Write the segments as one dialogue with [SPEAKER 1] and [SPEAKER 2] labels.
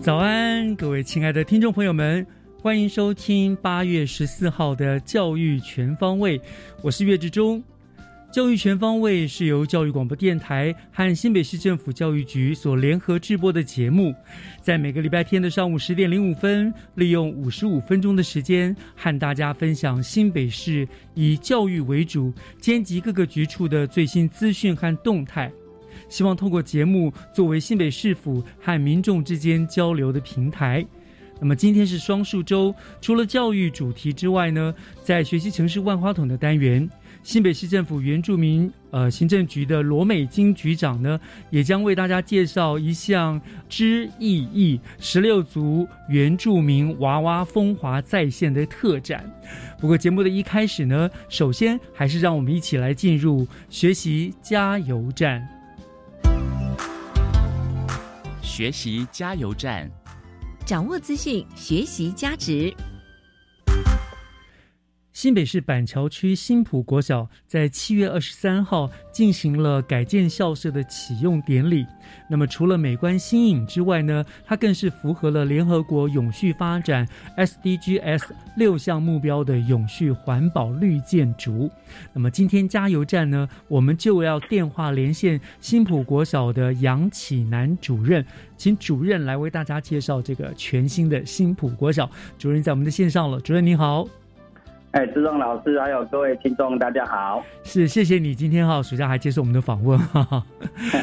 [SPEAKER 1] 早安，各位亲爱的听众朋友们，欢迎收听八月十四号的教育全方位，我是岳志忠。教育全方位是由教育广播电台和新北市政府教育局所联合制播的节目，在每个礼拜天的上午十点零五分，利用五十五分钟的时间，和大家分享新北市以教育为主，兼及各个局处的最新资讯和动态。希望透过节目作为新北市府和民众之间交流的平台。那么今天是双数周，除了教育主题之外呢，在学习城市万花筒的单元，新北市政府原住民呃行政局的罗美金局长呢，也将为大家介绍一项知意义十六族原住民娃娃风华再现的特展。不过节目的一开始呢，首先还是让我们一起来进入学习加油站。
[SPEAKER 2] 学习加油站，
[SPEAKER 3] 掌握资讯，学习加值。
[SPEAKER 1] 新北市板桥区新浦国小在七月二十三号进行了改建校舍的启用典礼。那么，除了美观新颖之外呢，它更是符合了联合国永续发展 SDGs 六项目标的永续环保绿建筑。那么，今天加油站呢，我们就要电话连线新浦国小的杨启南主任，请主任来为大家介绍这个全新的新浦国小。主任在我们的线上了，主任你好。
[SPEAKER 4] 哎，志忠老师，还有各位听众，大家好。
[SPEAKER 1] 是，谢谢你今天哈暑假还接受我们的访问，哈哈。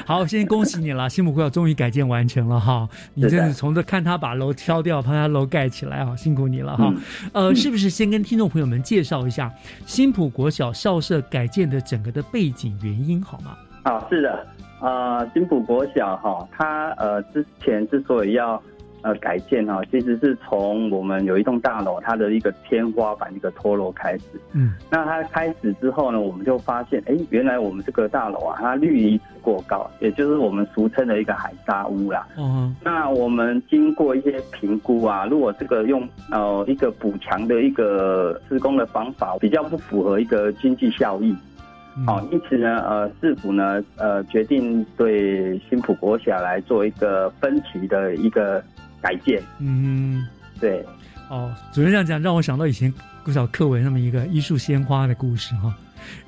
[SPEAKER 1] 好，先恭喜你了，新浦国小终于改建完成了哈。你真是从这看他把楼挑掉，把他楼盖起来啊，辛苦你了哈。呃，是不是先跟听众朋友们介绍一下新浦国小校舍改建的整个的背景原因好吗？
[SPEAKER 4] 啊，是的，呃，新浦国小哈，它呃之前之所以要呃改建哈，其实是从我们有一栋大楼，它的一个天花板一个脱落开始。
[SPEAKER 1] 嗯，
[SPEAKER 4] 那它开始之后呢，我们就发现，哎，原来我们这个大楼啊，它氯离子过高，也就是我们俗称的一个海沙屋啦。
[SPEAKER 1] 哦，
[SPEAKER 4] 那我们经过一些评估啊，如果这个用呃一个补强的一个施工的方法，比较不符合一个经济效益。好、因此呢，呃，市府呢，呃，决定对新浦国小来做一个分期的一个改建。
[SPEAKER 1] 嗯，
[SPEAKER 4] 对，
[SPEAKER 1] 哦，主任这样讲，让我想到以前古小课文那么一个一束鲜花的故事哈。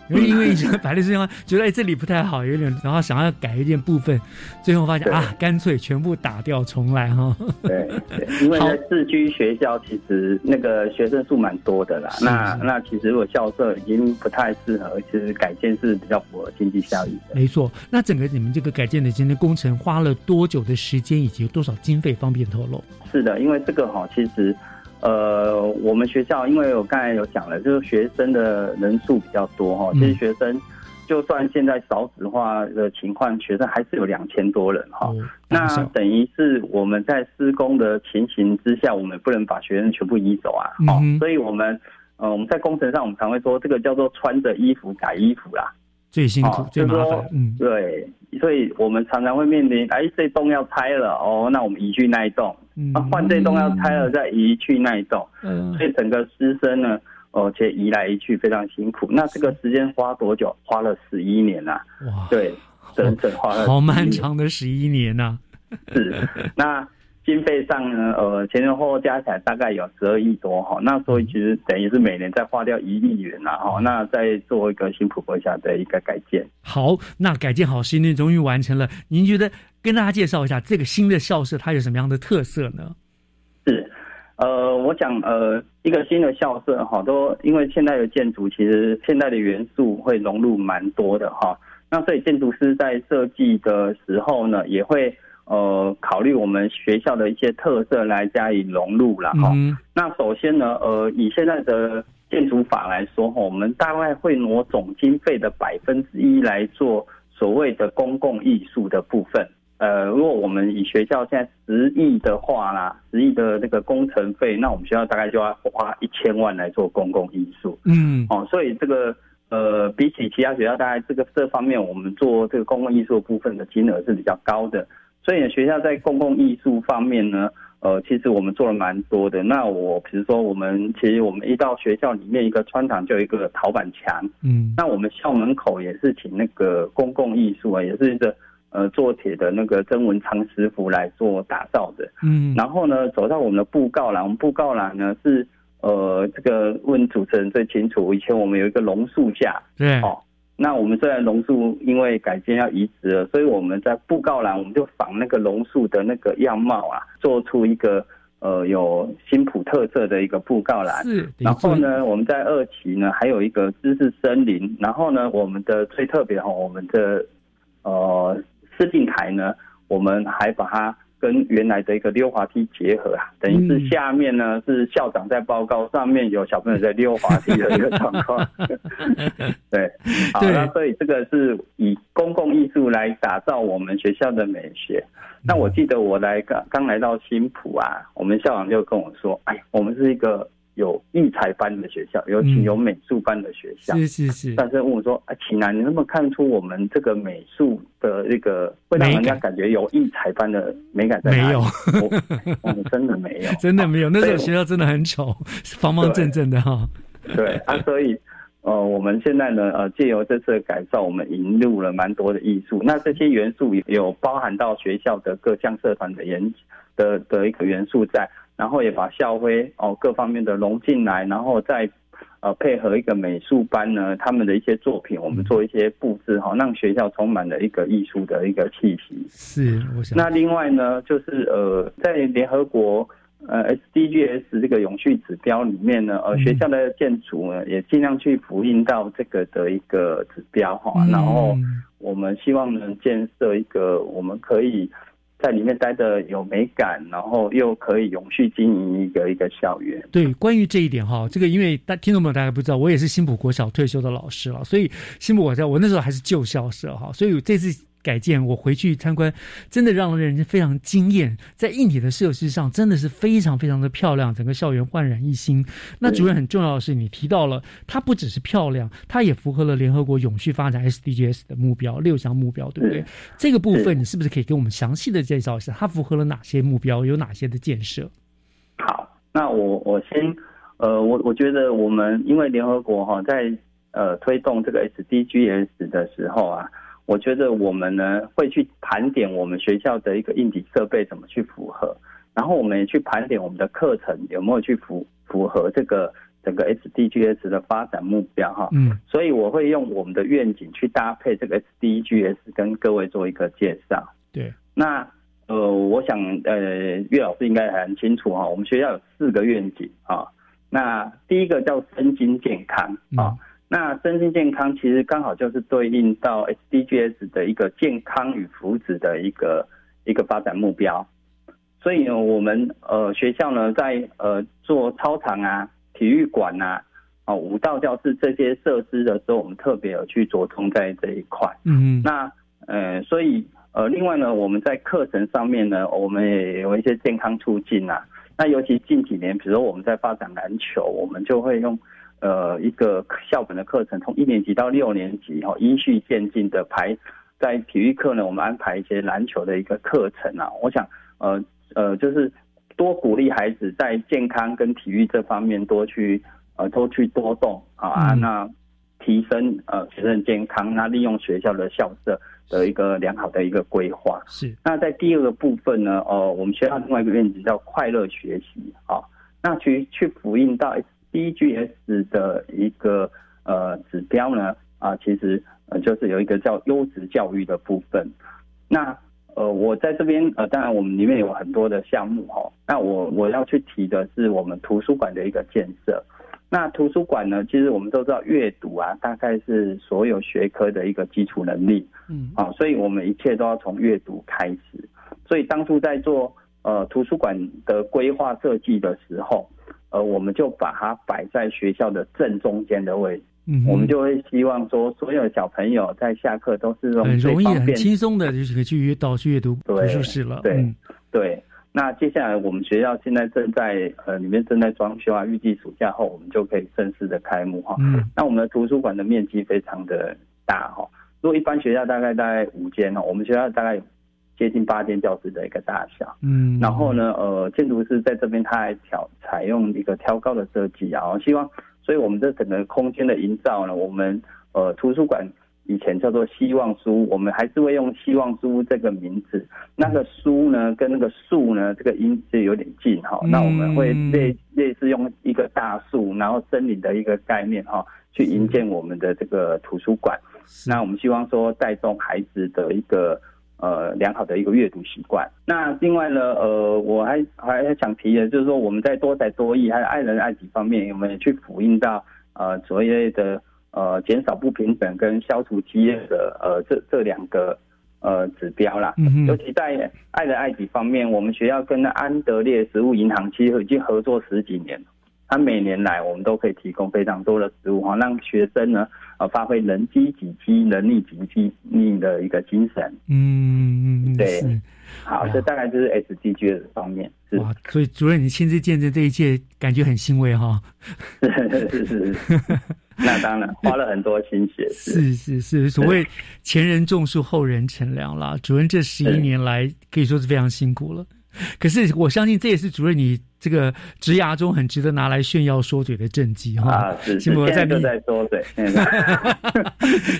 [SPEAKER 1] 因为因为以前摆的觉得哎这里不太好，有点，然后想要改一点部分，最后发现啊，干脆全部打掉重来哈。
[SPEAKER 4] 对，对，因为在市区学校其实那个学生数蛮多的啦。那那其实如果校舍已经不太适合，其实改建是比较符合经济效益的。
[SPEAKER 1] 没错，那整个你们这个改建的今天工程花了多久的时间，以及有多少经费，方便透露？
[SPEAKER 4] 是的，因为这个哈，其实，呃，我们学校因为我刚才有讲了，就是学生的人数比较多哈，
[SPEAKER 1] 嗯。
[SPEAKER 4] 其实学生就算现在少子化的情况，学生还是有两千多人哈。
[SPEAKER 1] 哦，
[SPEAKER 4] 那等于是我们在施工的情形之下，我们不能把学生全部移走啊，哦
[SPEAKER 1] 嗯哼，
[SPEAKER 4] 所以我们呃我们在工程上我们常会说这个叫做穿着衣服改衣服啦，
[SPEAKER 1] 最辛苦、
[SPEAKER 4] 哦
[SPEAKER 1] 最麻烦，嗯，
[SPEAKER 4] 对，所以我们常常会面临，哎，这栋要拆了哦，那我们移去那一栋，
[SPEAKER 1] 嗯。
[SPEAKER 4] 啊，换这栋要拆了再移去那一栋，
[SPEAKER 1] 嗯。
[SPEAKER 4] 所以整个师生呢，哦，且移来移去非常辛苦。那这个时间花多久？花了十一年呐、
[SPEAKER 1] 哇，
[SPEAKER 4] 对整整花了
[SPEAKER 1] 好漫长的十一年呐、
[SPEAKER 4] 是，那经费上呢，呃，前前后后加起来大概有十二亿多哈，那所以其实等于是每年再花掉一亿元呐哈，那再做一个新普国小的一个改建。
[SPEAKER 1] 好，那改建好十一年终于完成了，您觉得跟大家介绍一下这个新的校舍它有什么样的特色呢？
[SPEAKER 4] 是，呃，我想呃，一个新的校舍哈，都因为现在的建筑其实现在的元素会融入蛮多的哈，那所以建筑师在设计的时候呢，也会呃考虑我们学校的一些特色来加以融入了哈。
[SPEAKER 1] 嗯
[SPEAKER 4] 那首先呢，呃，以现在的建筑法来说，哈，我们大概会挪总经费的百分之一来做所谓的公共艺术的部分。呃，如果我们以学校现在十亿的话啦，十亿的那个工程费，那我们学校大概就要花一千万来做公共艺术。
[SPEAKER 1] 嗯
[SPEAKER 4] 哦，所以这个呃，比起其他学校，大概这个这方面，我们做这个公共艺术部分的金额是比较高的。所以呢，学校在公共艺术方面呢，呃，其实我们做了蛮多的。那我比如说，我们其实我们一到学校里面一个穿堂就有一个陶板墙，
[SPEAKER 1] 嗯
[SPEAKER 4] 那我们校门口也是请那个公共艺术啊，也是一个呃做铁的那个曾文昌师傅来做打造的。
[SPEAKER 1] 嗯，
[SPEAKER 4] 然后呢，走到我们的布告栏，我们布告栏呢是呃，这个问主持人最清楚。以前我们有一个榕树架，
[SPEAKER 1] 对，
[SPEAKER 4] 哦，那我们虽然榕树因为改建要移植了，所以我们在布告栏我们就仿那个榕树的那个样貌啊，做出一个呃有新浦特色的一个布告栏。
[SPEAKER 1] 是，
[SPEAKER 4] 然后？呢，我们在二期呢还有一个知识森林，然后呢，我们的最特别哈，我们的呃视镜台呢，我们还把它跟原来的一个溜滑梯结合啊，等于是
[SPEAKER 1] 嗯
[SPEAKER 4] 下面呢是校长在报告，上面有小朋友在溜滑梯的一个状况。对，好，
[SPEAKER 1] 对
[SPEAKER 4] 那所以这个是以公共艺术来打造我们学校的美学。那我记得我来刚刚来到新浦啊，我们校长就跟我说：“哎，我们是一个有艺才班的学校，尤其
[SPEAKER 1] 嗯
[SPEAKER 4] 有美术班的学校。
[SPEAKER 1] 是是是，
[SPEAKER 4] 但是问我说：“啊，秦南，你能不能看出我们这个美术的那个会让人家感觉有艺才班的美感在哪里？”
[SPEAKER 1] 没有
[SPEAKER 4] 我，们真的没有，
[SPEAKER 1] 真的没有，那时候学校真的很丑，方方正正的哈。
[SPEAKER 4] 对啊，所以呃，我们现在呢，呃，借由这次的改造，我们引入了蛮多的艺术。那这些元素也有包含到学校的各项社团的演的的一个元素在，然后也把校徽哦各方面的融进来，然后再呃配合一个美术班呢，他们的一些作品，我们做一些布置哈、让学校充满了一个艺术的一个气息。
[SPEAKER 1] 是，我想
[SPEAKER 4] 那另外呢，就是呃，在联合国呃 SDGs 这个永续指标里面呢，呃，
[SPEAKER 1] 嗯
[SPEAKER 4] 学校的建筑呢也尽量去复印到这个的一个指标哈，然后
[SPEAKER 1] 嗯
[SPEAKER 4] 我们希望能建设一个我们可以在里面待的有美感，然后又可以永续经营一个一个校园。
[SPEAKER 1] 对，关于这一点哈，这个因为大听众朋友大家不知道，我也是新浦国小退休的老师了，所以新浦国小我那时候还是旧校舍哈，所以这次改建我回去参观，真的让人非常惊艳，在硬体的设施上真的是非常非常的漂亮，整个校园焕然一新。那主任很重要的是，你提到了它不只是漂亮，它也符合了联合国永续发展 SDGs 的目标六项目标，对不对
[SPEAKER 4] 是？
[SPEAKER 1] 这个部分你是不是可以给我们详细的介绍一下，它符合了哪些目标，有哪些的建设？
[SPEAKER 4] 好，那我我先呃，我我觉得我们因为联合国哈在呃推动这个 SDGs 的时候啊，我觉得我们呢会去盘点我们学校的一个硬体设备怎么去符合，然后我们也去盘点我们的课程有没有去符符合这个整个 SDGs 的发展目标哈。
[SPEAKER 1] 嗯
[SPEAKER 4] 所以我会用我们的愿景去搭配这个 SDGs 跟各位做一个介绍。
[SPEAKER 1] 对，
[SPEAKER 4] 那呃，我想呃，岳老师应该还很清楚哈，我们学校有四个愿景啊。那第一个叫身心健康啊，
[SPEAKER 1] 嗯
[SPEAKER 4] 那身心健康其实刚好就是对应到 SDGs 的一个健康与福祉的一个一个发展目标。所以呢，我们呃学校呢在呃做操场啊、体育馆啊、哦舞蹈教室这些设施的时候，我们特别有去着重在这一块。
[SPEAKER 1] 嗯
[SPEAKER 4] 那呃，所以呃，另外呢，我们在课程上面呢，我们也有一些健康促进啊。那尤其近几年，比如说我们在发展篮球，我们就会用呃一个校本的课程，从一年级到六年级哦，依序渐进的排。在体育课呢，我们安排一些篮球的一个课程啊。我想呃呃，就是多鼓励孩子在健康跟体育这方面多去呃多去多动啊。
[SPEAKER 1] 嗯
[SPEAKER 4] 那提升呃学生健康，那利用学校的校舍的一个良好的一个规划。
[SPEAKER 1] 是。
[SPEAKER 4] 那在第二个部分呢，呃，我们学校另外一个愿景叫快乐学习啊，那去去复印到 DGS 的一个呃指标呢啊，其实呃就是有一个叫优质教育的部分。那呃，我在这边呃，当然我们里面有很多的项目哈。那我我要去提的是我们图书馆的一个建设。那图书馆呢，其实我们都知道阅读啊，大概是所有学科的一个基础能力。嗯，啊，所以我们一切都要从阅读开始。所以当初在做呃图书馆的规划设计的时候，呃，我们就把它摆在学校的正中间的位置。嗯我们就会希望说，所有小朋友在下课都是
[SPEAKER 1] 很容易、很轻松的，就是可以去阅到去阅读图书室了。
[SPEAKER 4] 对对。那接下来我们学校现在正在呃里面正在装修啊，预计暑假后我们就可以正式的开幕哈。嗯。那我们的图书馆的面积非常的大哈，如果一般学校大概大概五间哦，我们学校大概接近八间教室的一个大小。嗯。然后呢，呃，建筑师在这边他还挑采用一个挑高的设计啊，希望。所以，我们这整个空间的营造呢，我们呃图书馆以前叫做希望书，我们还是会用希望书这个名字。那个书呢，跟那个树呢，这个音是有点近哈。那我们会类类似用一个大树，然后森林的一个概念哈，去营建我们的这个图书馆。那我们希望说带动孩子的一个。呃，良好的一个阅读习惯。那另外呢，呃，我还还想提的，就是说我们在多才多艺还有爱人爱己方面，有没有去辅印到呃所谓的呃减少不平等跟消除饥饿的呃这这两个呃指标啦。嗯尤其在爱人爱己方面，我们学校跟安德烈食物银行其实已经合作十几年了。他每年来，我们都可以提供非常多的食物哈，让学生呢呃发挥人机己机、人力己机力的一个精神。嗯嗯对，好，这大概就是 SDG 的方面。哇，
[SPEAKER 1] 所以主任你亲自见证这一切，感觉很欣慰哈。
[SPEAKER 4] 是是是，那当然花了很多心血。
[SPEAKER 1] 是是是，所谓前人种树，后人乘凉啦。主任这十一年来可以说是非常辛苦了，可是我相信这也是主任你。这个职涯中很值得拿来炫耀说嘴的政绩哈，
[SPEAKER 4] 啊是，现在你在说嘴，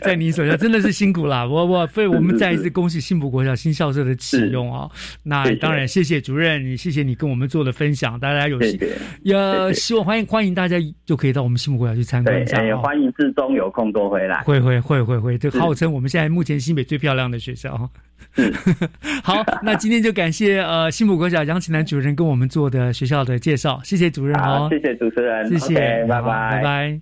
[SPEAKER 1] 在你手下 真的是辛苦啦，我我所以我们再一次恭喜幸福国小新校舍的启用哦，那当然谢谢主任，谢谢你跟我们做的分享，大家有希要希望欢迎欢迎大家就可以到我们幸福国小去参观一下，也
[SPEAKER 4] 欢迎志中有空多回来，
[SPEAKER 1] 会会会会会，这号称我们现在目前新北最漂亮的学校哈。好，那今天就感谢呃幸福国小杨启南主任跟我们做的学校的介绍，谢谢主任
[SPEAKER 4] 哦，谢谢主持人，
[SPEAKER 1] 谢谢，
[SPEAKER 4] 拜拜，
[SPEAKER 1] 拜拜。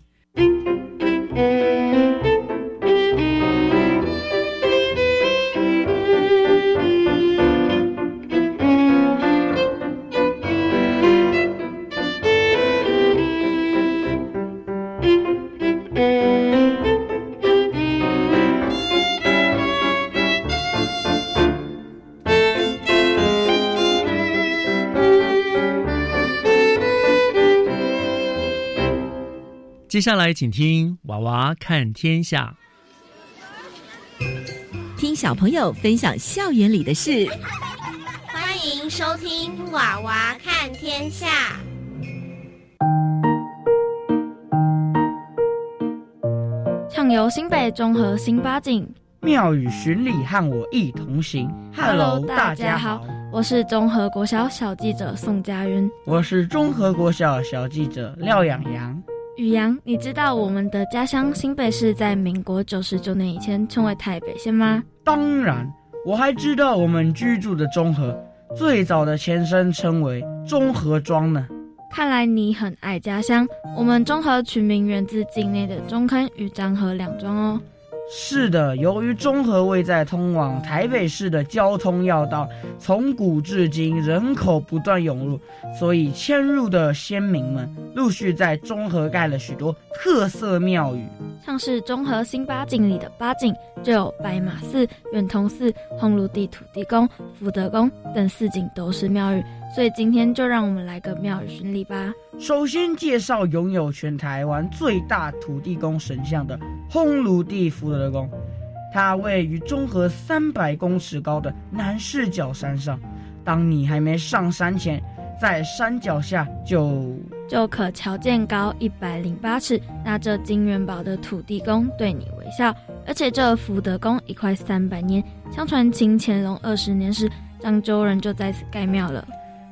[SPEAKER 1] 接下来，请听《娃娃看天下》，
[SPEAKER 3] 听小朋友分享校园里的事。
[SPEAKER 5] 欢迎收听《娃娃看天下》。
[SPEAKER 6] 畅游新北综合新八景，
[SPEAKER 7] 妙语巡礼和我一同行。Hello，大家好，
[SPEAKER 6] 我是综合国小小记者宋佳云，
[SPEAKER 7] 我是综合国小小记者廖养阳。
[SPEAKER 6] 宇阳，你知道我们的家乡新北市在民国九十九年以前称为台北县吗？
[SPEAKER 7] 当然，我还知道我们居住的中和最早的前身称为中和庄呢。
[SPEAKER 6] 看来你很爱家乡。我们中和取名源自境内的中坑与漳河两庄哦。
[SPEAKER 7] 是的，由于中和位在通往台北市的交通要道，从古至今人口不断涌入，所以迁入的先民们陆续在中和盖了许多特色庙宇，
[SPEAKER 6] 像是中和新八景里的八景，就有白马寺、圆通寺、红炉地土地公、福德宫等四景都是庙宇。所以今天就让我们来个庙宇巡礼吧。
[SPEAKER 7] 首先介绍拥有全台湾最大土地公神像的烘炉地福德宫，它位于中和三百公尺高的南势角山上。当你还没上山前，在山脚下就
[SPEAKER 6] 就可瞧见高一百零八尺、拿着金元宝的土地公对你微笑。而且这福德宫已快三百年，相传清乾隆二十年时，漳州人就在此盖庙了。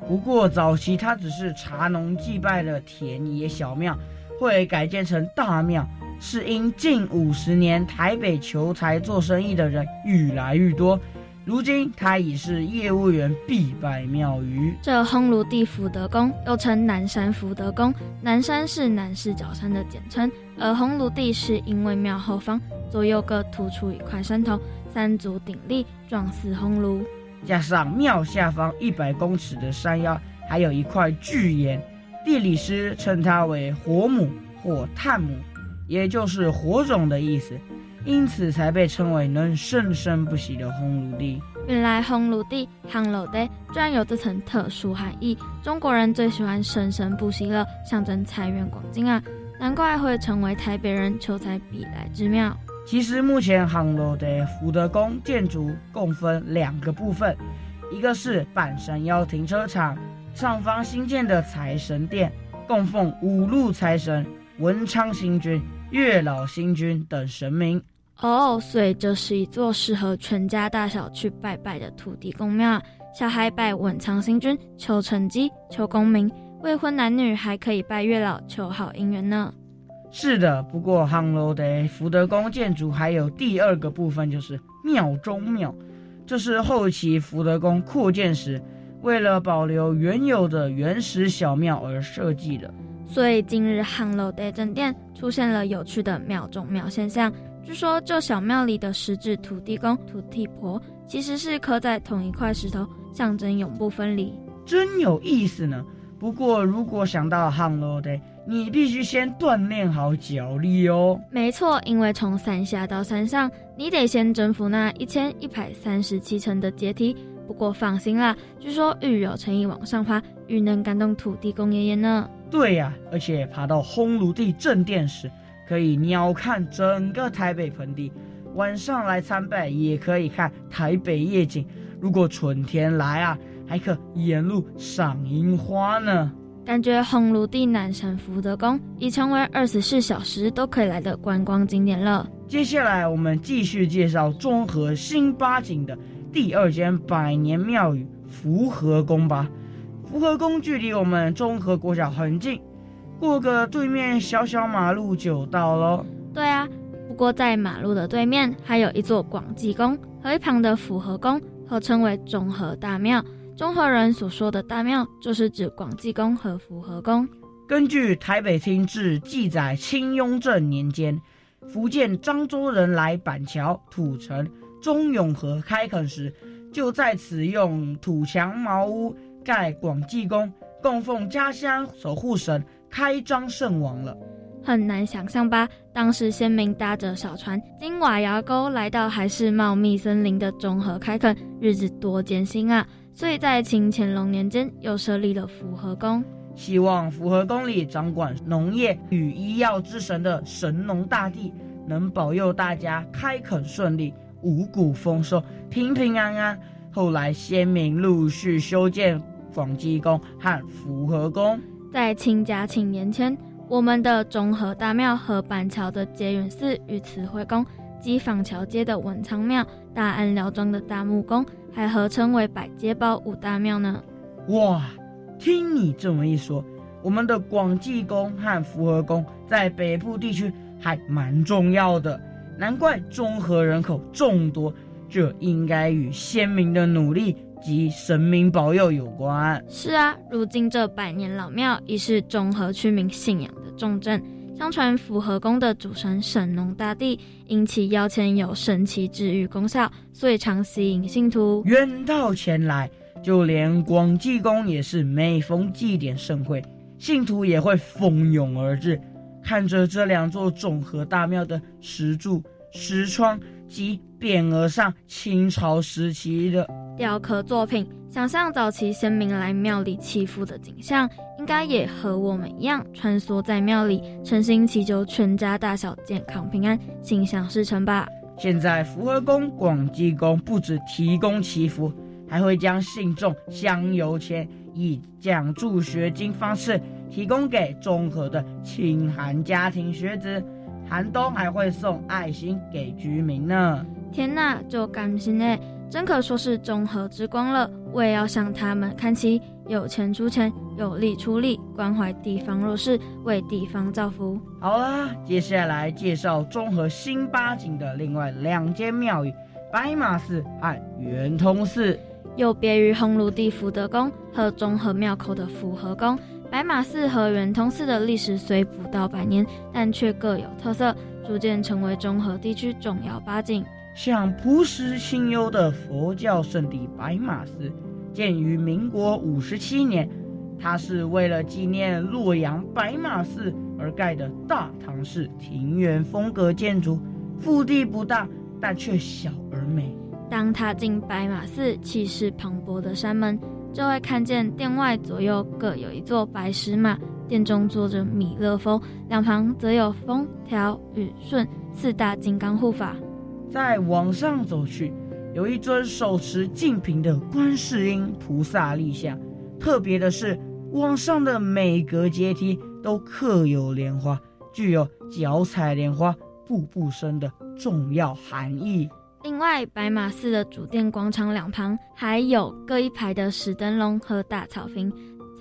[SPEAKER 7] 不过早期它只是茶农祭拜的田野小庙，会改建成大庙，是因近五十年台北求财做生意的人愈来愈多。如今，它已是业务员必拜庙宇。
[SPEAKER 6] 这烘炉地福德宫又称南山福德宫，南山是南势角山的简称，而烘炉地是因为庙后方左右各突出一块山头，三足鼎立，状似烘炉。
[SPEAKER 7] 加上庙下方一百公尺的山腰，还有一块巨岩，地理师称它为火母或炭母，也就是火种的意思。因此才被称为能生生不息的红炉地。
[SPEAKER 6] 原来红炉地、烘炉地居然有这层特殊含义。中国人最喜欢生生不息了，象征财源广进啊！难怪会成为台北人求财必来之庙。
[SPEAKER 7] 其实目前杭州的福德宫建筑共分两个部分，一个是半山腰停车场，上方新建的财神殿，供奉五路财神、文昌星君、月老星君等神明。
[SPEAKER 6] 哦，所以这是一座适合全家大小去拜拜的土地公庙。小孩拜文昌星君求成绩、求功名；未婚男女还可以拜月老求好姻缘呢。
[SPEAKER 7] 是的，不过杭楼的福德宫建筑还有第二个部分，就是庙中庙。这是后期福德宫扩建时，为了保留原有的原始小庙而设计的。
[SPEAKER 6] 所以今日杭楼的正殿出现了有趣的庙中庙现象。据说，这小庙里的石质土地公、土地婆，其实是刻在同一块石头，象征永不分离，
[SPEAKER 7] 真有意思呢。不过，如果想到杭楼的，你必须先锻炼好脚力哦。
[SPEAKER 6] 没错，因为从山下到山上，你得先征服那一千一百三十七层的阶梯。不过放心啦，据说愈有诚意往上爬，愈能感动土地公爷爷呢。
[SPEAKER 7] 对呀，而且爬到烘炉地正殿时。可以鸟瞰整个台北盆地，晚上来参拜也可以看台北夜景。如果春天来啊，还可沿路赏樱花呢。
[SPEAKER 6] 感觉红炉地南山福德宫已成为二十四小时都可以来的观光景点了。
[SPEAKER 7] 接下来我们继续介绍中和新八景的第二间百年庙宇福和宫吧。福和宫距离我们中和国小很近。过个对面小小马路就到了。
[SPEAKER 6] 对啊，不过在马路的对面还有一座广济宫和一旁的福和宫，合称为中和大庙。中和人所说的大庙，就是指广济宫和福和宫。
[SPEAKER 7] 根据《台北厅志》记载，清雍正年间，福建漳州人来板桥土城中永和开垦时，就在此用土墙茅屋盖广济宫，供奉家乡守护神。开漳圣王了，
[SPEAKER 6] 很难想象吧？当时先民搭着小船经瓦窑沟来到还是茂密森林的中和开垦，日子多艰辛啊！所以在清乾隆年间又设立了福和宫，
[SPEAKER 7] 希望福和宫里掌管农业与医药之神的神农大帝能保佑大家开垦顺利、五谷丰收、平平安安。后来先民陆续修建广济宫和福和宫。
[SPEAKER 6] 在清嘉庆年间，我们的中和大庙和板桥的结缘寺与慈惠宫，及坊桥街的文昌庙、大安寮庄的大木宫，还合称为百街包五大庙呢。
[SPEAKER 7] 哇，听你这么一说，我们的广济宫和福和宫在北部地区还蛮重要的，难怪中和人口众多，这应该与先民的努力。及神明保佑有关。
[SPEAKER 6] 是啊，如今这百年老庙已是中和区民信仰的重镇。相传符合宫的主神神农大帝，因其腰间有神奇治愈功效，所以常吸引信徒
[SPEAKER 7] 远道前来。就连广济宫也是每逢祭典盛会，信徒也会蜂拥而至。看着这两座综合大庙的石柱、石窗及匾额上清朝时期的。
[SPEAKER 6] 雕刻作品，想象早期先民来庙里祈福的景象，应该也和我们一样，穿梭在庙里，诚心祈求全家大小健康平安、心想事成吧。
[SPEAKER 7] 现在福和宫、广济宫不止提供祈福，还会将信众香油钱以奖助学金方式提供给中和的清寒家庭学子，寒冬还会送爱心给居民呢。
[SPEAKER 6] 天呐，就甘心哎，真可说是中和之光了。我也要向他们看齐，有钱出钱，有力出力，关怀地方弱势，为地方造福。
[SPEAKER 7] 好啦，接下来介绍中和新八景的另外两间庙宇：白马寺和圆通寺。
[SPEAKER 6] 有别于红炉地福德宫和中和庙口的福和宫，白马寺和圆通寺的历史虽不到百年，但却各有特色，逐渐成为中和地区重要八景。
[SPEAKER 7] 像朴实清幽的佛教圣地白马寺，建于民国五十七年，它是为了纪念洛阳白马寺而盖的大唐式庭园风格建筑，腹地不大，但却小而美。
[SPEAKER 6] 当踏进白马寺气势磅礴的山门，就会看见殿外左右各有一座白石马，殿中坐着弥勒佛，两旁则有风调雨顺四大金刚护法。
[SPEAKER 7] 再往上走去，有一尊手持净瓶的观世音菩萨立像。特别的是，往上的每格阶梯都刻有莲花，具有脚踩莲花步步生的重要含义。
[SPEAKER 6] 另外，白马寺的主殿广场两旁还有各一排的石灯笼和大草坪，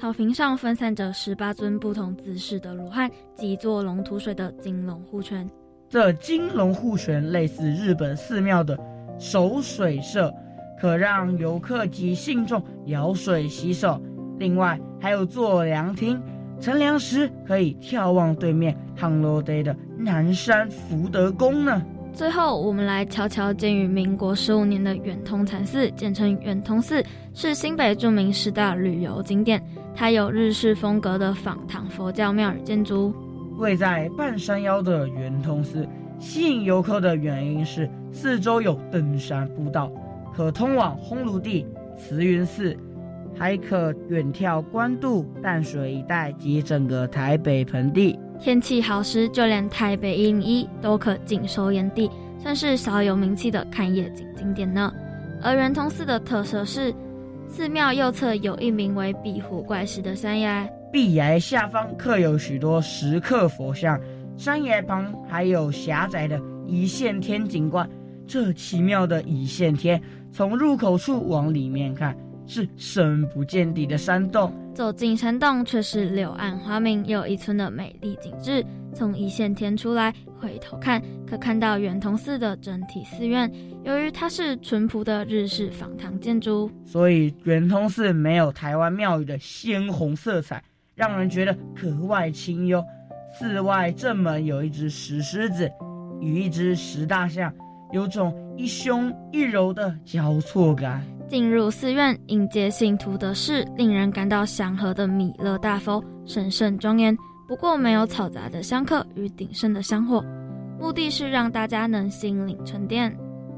[SPEAKER 6] 草坪上分散着十八尊不同姿势的罗汉及坐龙吐水的金龙护拳。
[SPEAKER 7] 这金龙护泉类似日本寺庙的守水社，可让游客及信众舀水洗手。另外还有坐凉亭，乘凉时可以眺望对面杭罗堆的南山福德宫呢。
[SPEAKER 6] 最后，我们来瞧瞧建于民国十五年的远通禅寺，简称远通寺，是新北著名十大旅游景点。它有日式风格的仿唐佛教庙宇建筑。
[SPEAKER 7] 位在半山腰的圆通寺，吸引游客的原因是四周有登山步道，可通往烘炉地、慈云寺，还可远眺关渡、淡水一带及整个台北盆地。
[SPEAKER 6] 天气好时，就连台北一零一都可尽收眼底，算是少有名气的看夜景景点呢。而圆通寺的特色是，寺庙右侧有一名为壁虎怪石的山崖。
[SPEAKER 7] 壁崖下方刻有许多石刻佛像，山崖旁还有狭窄的一线天景观。这奇妙的一线天，从入口处往里面看，是深不见底的山洞。
[SPEAKER 6] 走进山洞，却是柳暗花明又一村的美丽景致。从一线天出来，回头看，可看到圆通寺的整体寺院。由于它是淳朴的日式仿唐建筑，
[SPEAKER 7] 所以圆通寺没有台湾庙宇的鲜红色彩。让人觉得格外清幽。寺外正门有一只石狮子与一只石大象，有种一凶一柔的交错感。
[SPEAKER 6] 进入寺院迎接信徒的是令人感到祥和的米勒大佛，神圣庄严。不过没有嘈杂的香客与鼎盛的香火，目的是让大家能心灵沉淀。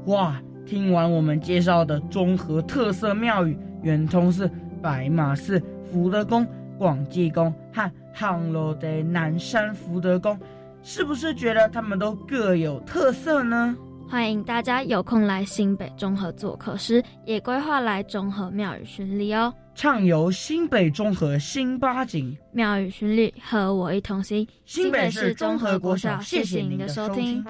[SPEAKER 7] 哇！听完我们介绍的综合特色庙宇——圆通寺、白马寺、福德宫。广济宫和杭罗的南山福德宫，是不是觉得他们都各有特色呢？
[SPEAKER 6] 欢迎大家有空来新北中和做客时，也规划来中和庙宇巡礼哦。
[SPEAKER 7] 畅游新北中和新八景，
[SPEAKER 6] 庙宇巡礼和我一同行。
[SPEAKER 7] 新北市综合国小，谢谢您的收听。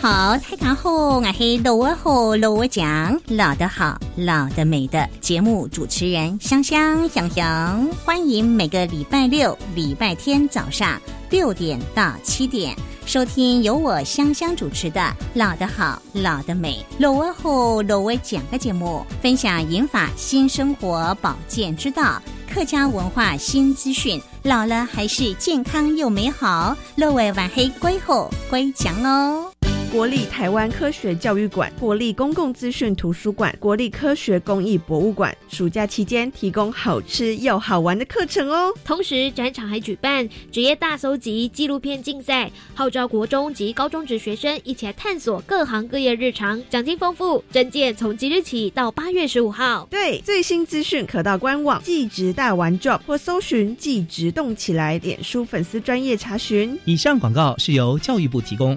[SPEAKER 8] 好，大家好，我是罗我好罗我讲老的好老的美的节目主持人香香香香，欢迎每个礼拜六、礼拜天早上六点到七点收听由我香香主持的《老的好老的美》罗我好罗我讲的节目，分享银法新生活保健之道。客家文化新资讯，老了还是健康又美好。乐为晚黑归后归强哦。
[SPEAKER 9] 国立台湾科学教育馆、国立公共资讯图书馆、国立科学工艺博物馆，暑假期间提供好吃又好玩的课程哦。
[SPEAKER 10] 同时，展场还举办职业大搜集纪录片竞赛，号召国中及高中职学生一起来探索各行各业日常，奖金丰富。证件从即日起到八月十五号。
[SPEAKER 9] 对，最新资讯可到官网“技职大玩 Job” 或搜寻“技职动起来”脸书粉丝专业查询。
[SPEAKER 11] 以上广告是由教育部提供。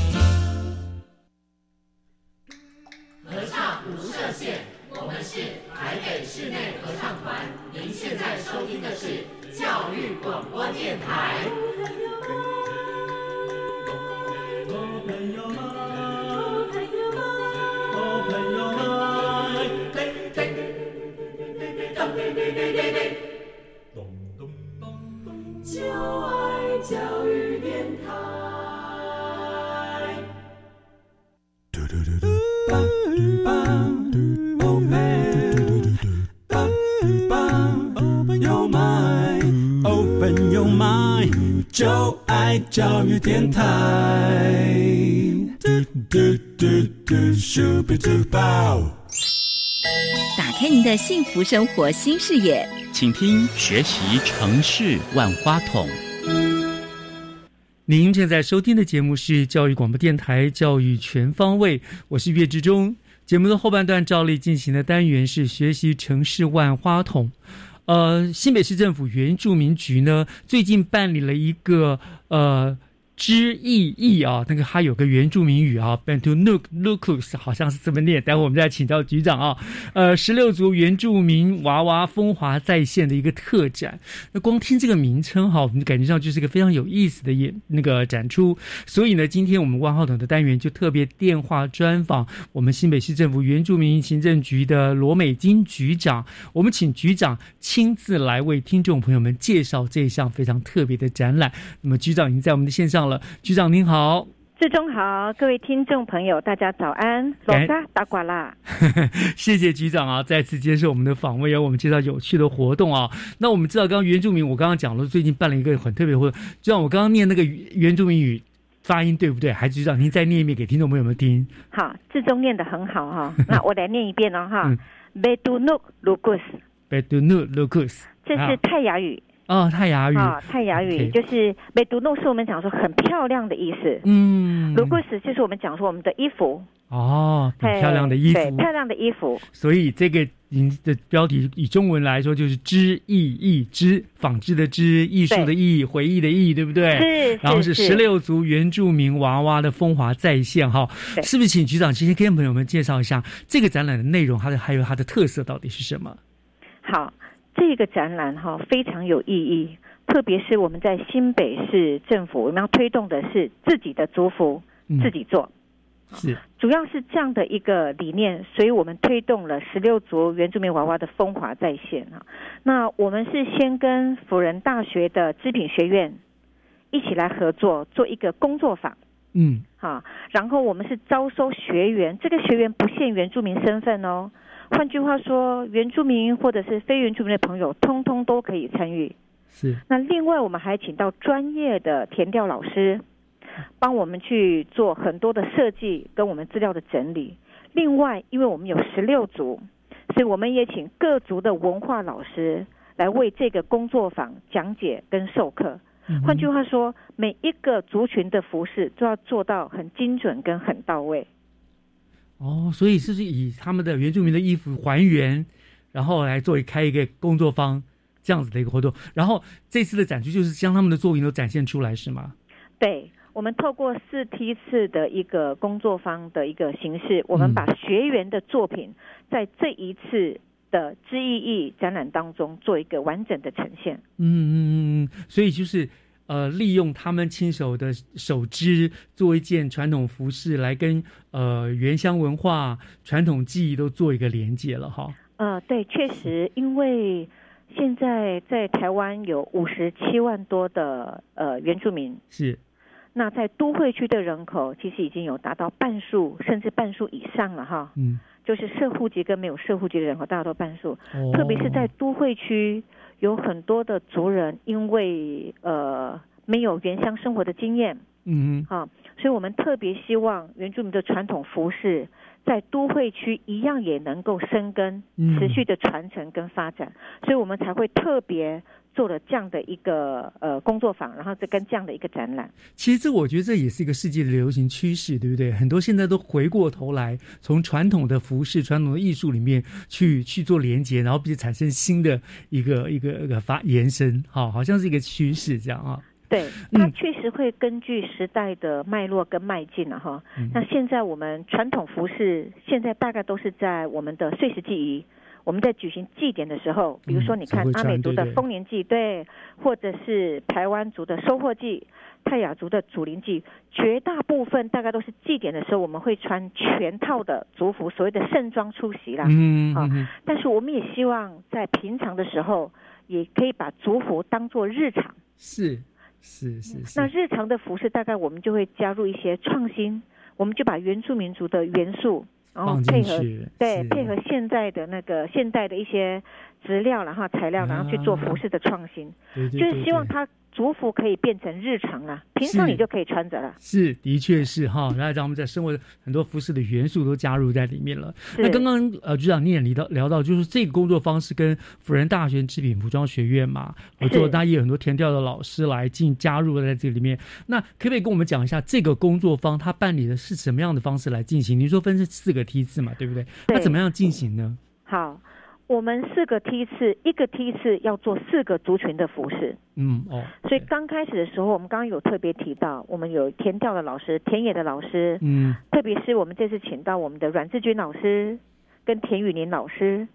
[SPEAKER 12] 广播电台就爱教育电台。Open 就爱教育电台。
[SPEAKER 3] 打开您的幸福生活新视野。
[SPEAKER 2] 请听学习城市万花筒。
[SPEAKER 1] 您正在收听的节目是教育广播电台《教育全方位》，我是岳志忠。节目的后半段照例进行的单元是学习城市万花筒。呃，新北市政府原住民局呢，最近办理了一个呃。知意意啊，那个它有个原住民语啊，Bantu Nuk Lukus，好像是这么念。待会我们再请教局长啊。呃，十六族原住民娃娃风华再现的一个特展。那光听这个名称哈，我们就感觉上就是一个非常有意思的演那个展出。所以呢，今天我们万浩等的单元就特别电话专访我们新北市政府原住民行政局的罗美金局长。我们请局长亲自来为听众朋友们介绍这一项非常特别的展览。那么局长已经在我们的线上。局长您好，
[SPEAKER 13] 志忠好，各位听众朋友，大家早安，老沙打呱啦，
[SPEAKER 1] 谢谢局长啊，再次接受我们的访问，要我们介绍有趣的活动啊。那我们知道，刚刚原住民，我刚刚讲了，最近办了一个很特别的活动，就像我刚刚念那个原住民语发音对不对？还是局长您再念一遍给听众朋友们听。
[SPEAKER 13] 好，志忠念的很好哈，那我来念一遍哦哈，Bedunuk
[SPEAKER 1] Lukus，Bedunuk Lukus，
[SPEAKER 13] 这是泰雅语。
[SPEAKER 1] 哦，泰雅语
[SPEAKER 13] 啊，泰雅语就是美独弄，是我们讲说很漂亮的意思。
[SPEAKER 1] 嗯，
[SPEAKER 13] 卢布斯就是我们讲说我们的衣服。
[SPEAKER 1] 哦，很漂亮的衣服，
[SPEAKER 13] 对，漂亮的衣服。
[SPEAKER 1] 所以这个您的标题以中文来说就是“织艺艺织”，纺织的织，艺术的艺，回忆的忆，对不对？
[SPEAKER 13] 是。
[SPEAKER 1] 然后是十六族原住民娃娃的风华再现，哈，是不是？请局长今天跟朋友们介绍一下这个展览的内容，它的还有它的特色到底是什么？
[SPEAKER 13] 好。这个展览哈非常有意义，特别是我们在新北市政府，我们要推动的是自己的族服自己做，
[SPEAKER 1] 是
[SPEAKER 13] 主要是这样的一个理念，所以我们推动了十六族原住民娃娃的风华再现啊。那我们是先跟辅仁大学的织品学院一起来合作，做一个工作坊，
[SPEAKER 1] 嗯，
[SPEAKER 13] 好，然后我们是招收学员，这个学员不限原住民身份哦。换句话说，原住民或者是非原住民的朋友，通通都可以参与。
[SPEAKER 1] 是。
[SPEAKER 13] 那另外，我们还请到专业的填调老师，帮我们去做很多的设计跟我们资料的整理。另外，因为我们有十六组，所以我们也请各族的文化老师来为这个工作坊讲解跟授课。换句话说，每一个族群的服饰都要做到很精准跟很到位。
[SPEAKER 1] 哦，所以是不是以他们的原住民的衣服还原，然后来作为开一个工作坊这样子的一个活动？然后这次的展区就是将他们的作品都展现出来，是吗？
[SPEAKER 13] 对，我们透过四梯次的一个工作坊的一个形式，我们把学员的作品在这一次的知意义展览当中做一个完整的呈现。
[SPEAKER 1] 嗯嗯嗯嗯，所以就是。呃，利用他们亲手的手织做一件传统服饰，来跟呃原乡文化、传统技艺都做一个连接了哈。
[SPEAKER 13] 呃，对，确实，因为现在在台湾有五十七万多的呃原住民，
[SPEAKER 1] 是，
[SPEAKER 13] 那在都会区的人口其实已经有达到半数，甚至半数以上了哈。
[SPEAKER 1] 嗯，
[SPEAKER 13] 就是社户籍跟没有社户籍的人口，大概都半数，特别是在都会区。有很多的族人因为呃没有原乡生活的经验，
[SPEAKER 1] 嗯
[SPEAKER 13] 啊，所以我们特别希望原住民的传统服饰在都会区一样也能够生根，持续的传承跟发展，所以我们才会特别。做了这样的一个呃工作坊，然后再跟这样的一个展览。
[SPEAKER 1] 其实这我觉得这也是一个世界的流行趋势，对不对？很多现在都回过头来，从传统的服饰、传统的艺术里面去去做连接，然后并且产生新的一个一个一个发延伸，好，好像是一个趋势这样啊。
[SPEAKER 13] 对，它确实会根据时代的脉络跟迈进了哈。那现在我们传统服饰现在大概都是在我们的碎石记忆。我们在举行祭典的时候，比如说你看阿美族的丰年祭，对，或者是台湾族的收获祭、泰雅族的祖灵祭，绝大部分大概都是祭典的时候，我们会穿全套的族服，所谓的盛装出席啦。
[SPEAKER 1] 嗯，
[SPEAKER 13] 嗯，但是我们也希望在平常的时候，也可以把族服当做日常。
[SPEAKER 1] 是是是。
[SPEAKER 13] 那日常的服饰大概我们就会加入一些创新，我们就把原住民族的元素。然后配合对配合现在的那个现代的一些资料，然后材料，然后去做服饰的创新，就是希望它族服可以变成日常啊，平常你就可以穿着了。
[SPEAKER 1] 是，的确是哈，然后让我们在生活很多服饰的元素都加入在里面了。那刚刚呃局长你也聊到聊到，就是这个工作方式跟辅仁大学织品服装学院嘛合作，那也有很多填调的老师来进加入在这里面。那可不可以跟我们讲一下这个工作方他办理的是什么样的方式来进行？您说分是四个梯次嘛，对不对？那怎么样进行呢？
[SPEAKER 13] 好。我们四个梯次，一个梯次要做四个族群的服饰。
[SPEAKER 1] 嗯哦。
[SPEAKER 13] 所以刚开始的时候，我们刚刚有特别提到，我们有田调的老师、田野的老师。
[SPEAKER 1] 嗯。
[SPEAKER 13] 特别是我们这次请到我们的阮志军老师跟田雨林老师，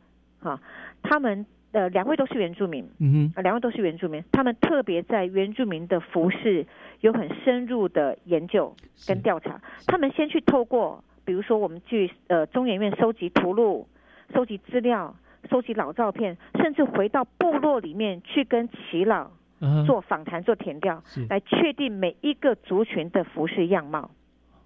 [SPEAKER 13] 哈，他们呃两位都是原住民。
[SPEAKER 1] 嗯
[SPEAKER 13] 哼。两位都是原住民，他们特别在原住民的服饰有很深入的研究跟调查。他们先去透过，比如说我们去呃中研院收集图录、收集资料。收集老照片，甚至回到部落里面去跟耆老做访谈、做填调，来确定每一个族群的服饰样貌。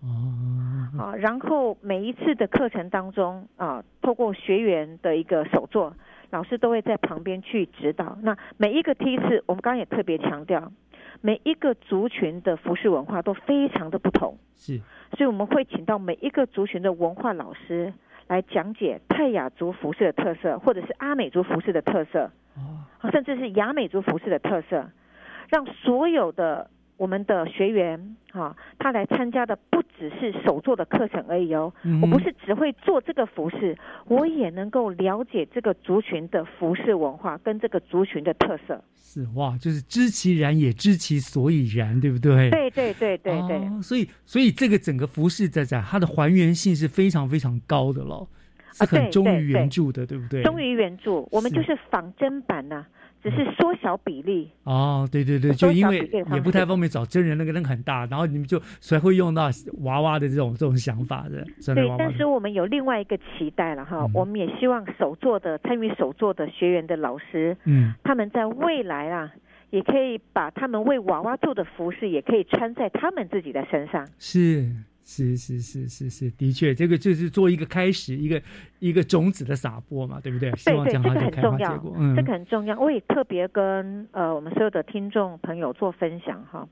[SPEAKER 1] 哦，
[SPEAKER 13] 啊，然后每一次的课程当中啊，透过学员的一个手作，老师都会在旁边去指导。那每一个梯次，我们刚刚也特别强调，每一个族群的服饰文化都非常的不同。
[SPEAKER 1] 是，
[SPEAKER 13] 所以我们会请到每一个族群的文化老师。来讲解泰雅族服饰的特色，或者是阿美族服饰的特色，甚至是雅美族服饰的特色，让所有的。我们的学员哈，他来参加的不只是手做的课程而已哦。我不是只会做这个服饰，我也能够了解这个族群的服饰文化跟这个族群的特色。
[SPEAKER 1] 是哇，就是知其然也知其所以然，对不对？
[SPEAKER 13] 对对对对对。
[SPEAKER 1] 所以所以这个整个服饰在在它的还原性是非常非常高的咯，是很忠于原著的，对不对？
[SPEAKER 13] 忠于原著，我们就是仿真版呐。只是缩小比例
[SPEAKER 1] 哦，对对对，就因为也不太方便找真人，那个人很大，然后你们就才会用到娃娃的这种这种想法的。
[SPEAKER 13] 对，但是我们有另外一个期待了哈，我们也希望手做的参与手做的学员的老师，
[SPEAKER 1] 嗯，
[SPEAKER 13] 他们在未来啊，也可以把他们为娃娃做的服饰，也可以穿在他们自己的身上。
[SPEAKER 1] 是。是是是是是，的确，这个就是做一个开始，一个一个种子的撒播嘛，对不对？
[SPEAKER 13] 对对，这个很重要，这个很重要。我也特别跟呃我们所有的听众朋友做分享哈。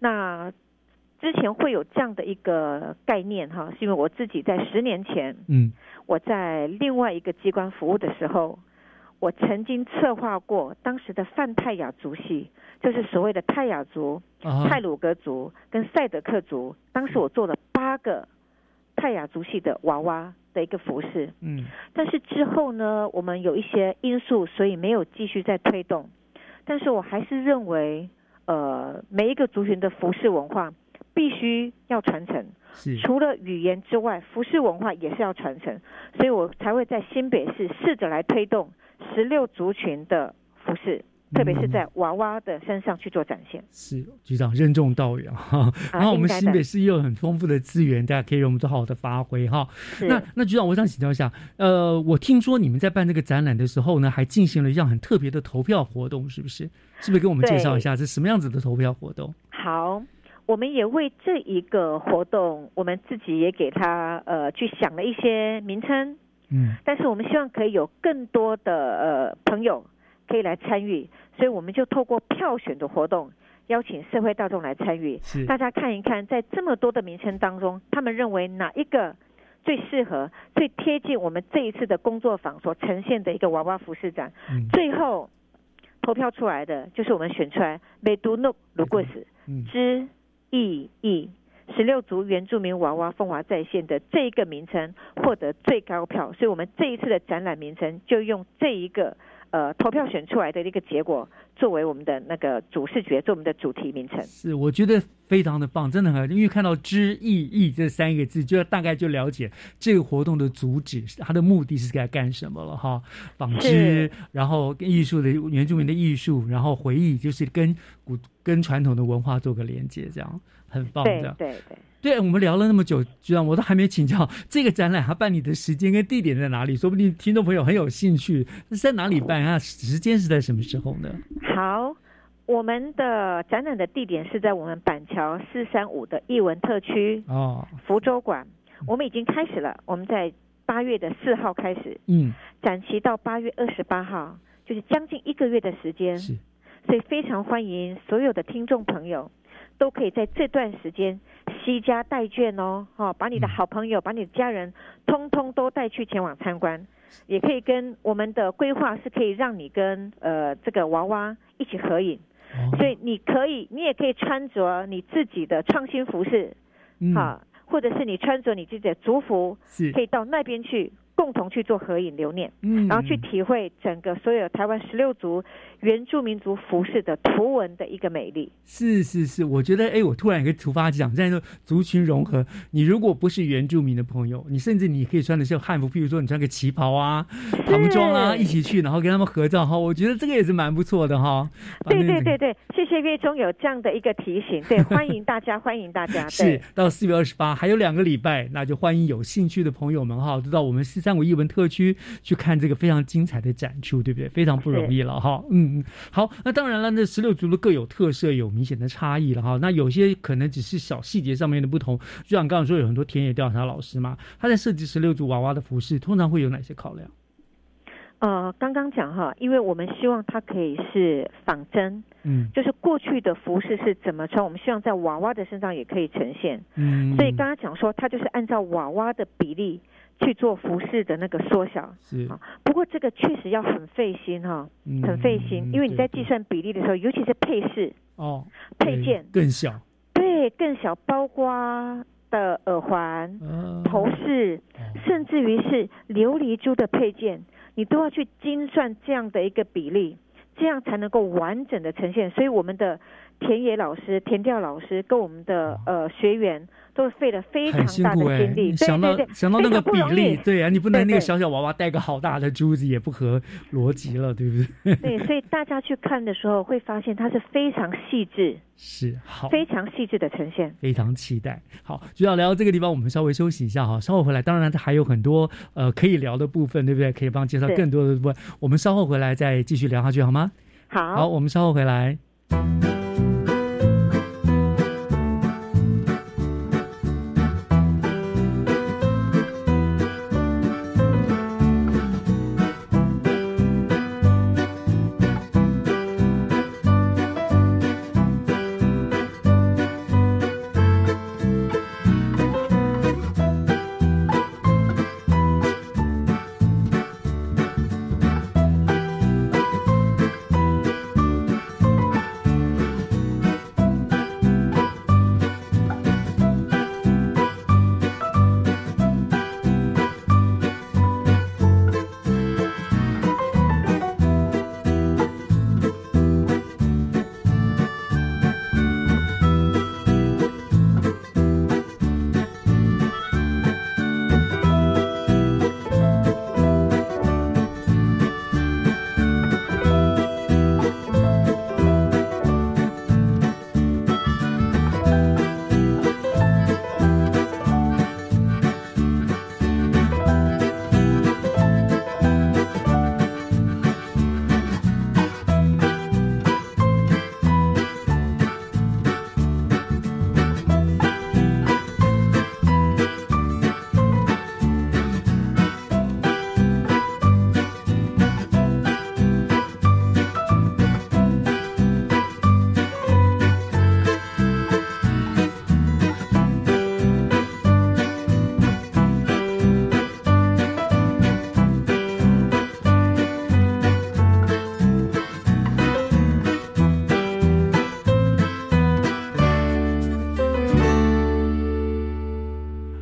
[SPEAKER 13] 那之前会有这样的一个概念哈，是因为我自己在十年前，
[SPEAKER 1] 嗯，
[SPEAKER 13] 我在另外一个机关服务的时候，我曾经策划过当时的泛泰雅族系。就是所谓的泰雅族、泰鲁格族跟赛德克族，当时我做了八个泰雅族系的娃娃的一个服饰。
[SPEAKER 1] 嗯，
[SPEAKER 13] 但是之后呢，我们有一些因素，所以没有继续再推动。但是我还是认为，呃，每一个族群的服饰文化必须要传承。除了语言之外，服饰文化也是要传承，所以我才会在新北市试着来推动十六族群的服饰。特别是在娃娃的身上去做展现，
[SPEAKER 1] 是局长任重道远哈。然后我们新北市也有很丰富的资源，大家可以让我们做好的发挥哈。那那局长，我想请教一下，呃，我听说你们在办这个展览的时候呢，还进行了一项很特别的投票活动，是不是？是不是跟我们介绍一下这什么样子的投票活动？
[SPEAKER 13] 好，我们也为这一个活动，我们自己也给他呃去想了一些名称，
[SPEAKER 1] 嗯，
[SPEAKER 13] 但是我们希望可以有更多的呃朋友。可以来参与，所以我们就透过票选的活动，邀请社会大众来参与。大家看一看，在这么多的名称当中，他们认为哪一个最适合、最贴近我们这一次的工作坊所呈现的一个娃娃服饰展？最后投票出来的就是我们选出来美都诺卢贵斯之意义十六族原住民娃娃风华再现的这一个名称获得最高票，所以我们这一次的展览名称就用这一个。呃，投票选出来的那个结果，作为我们的那个主视觉，做我们的主题名称。
[SPEAKER 1] 是，我觉得非常的棒，真的很，因为看到“知意义”这三个字，就要大概就了解这个活动的主旨，它的目的是该干什么了哈。纺织，然后艺术的原住民的艺术，然后回忆，就是跟古跟传统的文化做个连接，这样很棒的。
[SPEAKER 13] 对对。
[SPEAKER 1] 对，我们聊了那么久，居然我都还没请教这个展览它办理的时间跟地点在哪里？说不定听众朋友很有兴趣，是在哪里办啊？时间是在什么时候呢？
[SPEAKER 13] 好，我们的展览的地点是在我们板桥四三五的艺文特区
[SPEAKER 1] 哦，
[SPEAKER 13] 福州馆。我们已经开始了，我们在八月的四号开始，
[SPEAKER 1] 嗯，
[SPEAKER 13] 展期到八月二十八号，就是将近一个月的时间，
[SPEAKER 1] 是，
[SPEAKER 13] 所以非常欢迎所有的听众朋友都可以在这段时间。惜家带眷哦，哈，把你的好朋友、把你的家人，通通都带去前往参观，也可以跟我们的规划是可以让你跟呃这个娃娃一起合影，所以你可以，你也可以穿着你自己的创新服饰，好，或者是你穿着你自己的族服，可以到那边去。共同去做合影留念，
[SPEAKER 1] 嗯，
[SPEAKER 13] 然后去体会整个所有台湾十六族原住民族服饰的图文的一个美丽。
[SPEAKER 1] 是是是，我觉得哎，我突然有个突发讲，在说族群融合，你如果不是原住民的朋友，你甚至你可以穿的是汉服，譬如说你穿个旗袍啊、唐装啊，一起去，然后跟他们合照哈。我觉得这个也是蛮不错的哈。
[SPEAKER 13] 对对对对，谢谢月中有这样的一个提醒，对，欢迎大家，欢迎大家。
[SPEAKER 1] 是到四月二十八还有两个礼拜，那就欢迎有兴趣的朋友们哈，知道我们四。三五艺文特区去看这个非常精彩的展出，对不对？非常不容易了哈。嗯嗯，好，那当然了，那十六族的各有特色，有明显的差异了哈。那有些可能只是小细节上面的不同，就像刚刚说，有很多田野调查老师嘛，他在设计十六族娃娃的服饰，通常会有哪些考量？
[SPEAKER 13] 呃，刚刚讲哈，因为我们希望它可以是仿真，
[SPEAKER 1] 嗯，
[SPEAKER 13] 就是过去的服饰是怎么穿，我们希望在娃娃的身上也可以呈现，
[SPEAKER 1] 嗯，
[SPEAKER 13] 所以刚刚讲说，它就是按照娃娃的比例。去做服饰的那个缩小
[SPEAKER 1] 是。
[SPEAKER 13] 啊，不过这个确实要很费心哈，很费心，因为你在计算比例的时候，尤其是配饰
[SPEAKER 1] 哦，
[SPEAKER 13] 配件。
[SPEAKER 1] 更小，
[SPEAKER 13] 对，更小，包括的耳环、头饰，甚至于是琉璃珠的配件，你都要去精算这样的一个比例，这样才能够完整的呈现。所以我们的田野老师、田调老师跟我们的呃学员。都费了非常大的精力，
[SPEAKER 1] 想到想到那个比例，对啊，你不能那个小小娃娃带个好大的珠子，也不合逻辑了，对不
[SPEAKER 13] 对？对，所以大家去看的时候会发现它是非常细致，
[SPEAKER 1] 是好，
[SPEAKER 13] 非常细致的呈现，
[SPEAKER 1] 非常期待。好，就要聊到这个地方，我们稍微休息一下哈，稍后回来。当然，它还有很多呃可以聊的部分，对不对？可以帮介绍更多的部分，我们稍后回来再继续聊下去，好吗？
[SPEAKER 13] 好，
[SPEAKER 1] 好，我们稍后回来。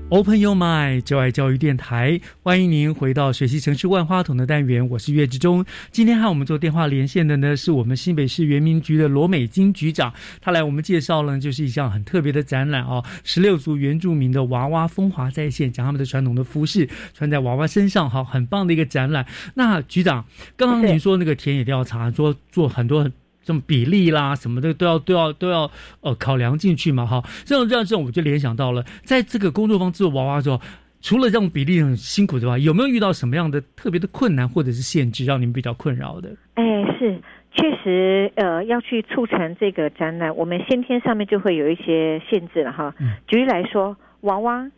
[SPEAKER 1] Open Your Mind，就爱教育电台，欢迎您回到学习城市万花筒的单元，我是岳志忠。今天和我们做电话连线的呢，是我们新北市原民局的罗美金局长，他来我们介绍呢，就是一项很特别的展览哦，十六族原住民的娃娃风华再现，讲他们的传统的服饰穿在娃娃身上，好，很棒的一个展览。那局长，刚刚您说那个田野调查，说做很多。这种比例啦，什么的都要都要都要呃考量进去嘛，哈，这种这样这种我就联想到了，在这个工作坊制作娃娃的时候，除了这种比例很辛苦之外，有没有遇到什么样的特别的困难或者是限制，让你们比较困扰的？
[SPEAKER 13] 哎，是确实，呃，要去促成这个展览，我们先天上面就会有一些限制了哈。举例来说，娃娃，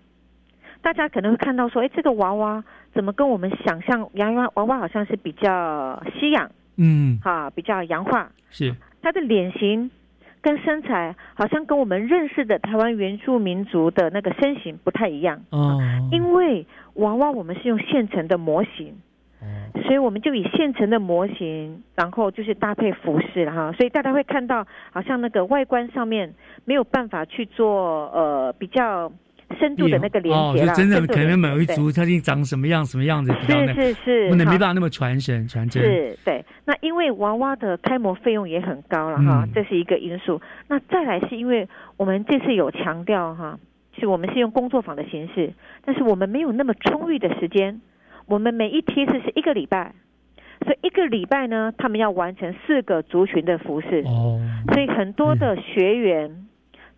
[SPEAKER 13] 大家可能会看到说，哎，这个娃娃怎么跟我们想象洋娃娃娃好像是比较西洋。
[SPEAKER 1] 嗯，
[SPEAKER 13] 哈，比较洋化，
[SPEAKER 1] 是
[SPEAKER 13] 他的脸型跟身材好像跟我们认识的台湾原住民族的那个身形不太一样
[SPEAKER 1] 哦。
[SPEAKER 13] 因为娃娃我们是用现成的模型，所以我们就以现成的模型，然后就是搭配服饰了哈。所以大家会看到，好像那个外观上面没有办法去做呃比较。深度的那个连接
[SPEAKER 1] 了，就真的可能某一族究竟长什么样、什么样子，
[SPEAKER 13] 是是是，
[SPEAKER 1] 不能没办法那么传神传真。
[SPEAKER 13] 是，对。那因为娃娃的开模费用也很高了哈，这是一个因素。那再来是因为我们这次有强调哈，是我们是用工作坊的形式，但是我们没有那么充裕的时间。我们每一梯次是一个礼拜，所以一个礼拜呢，他们要完成四个族群的服饰。
[SPEAKER 1] 哦，
[SPEAKER 13] 所以很多的学员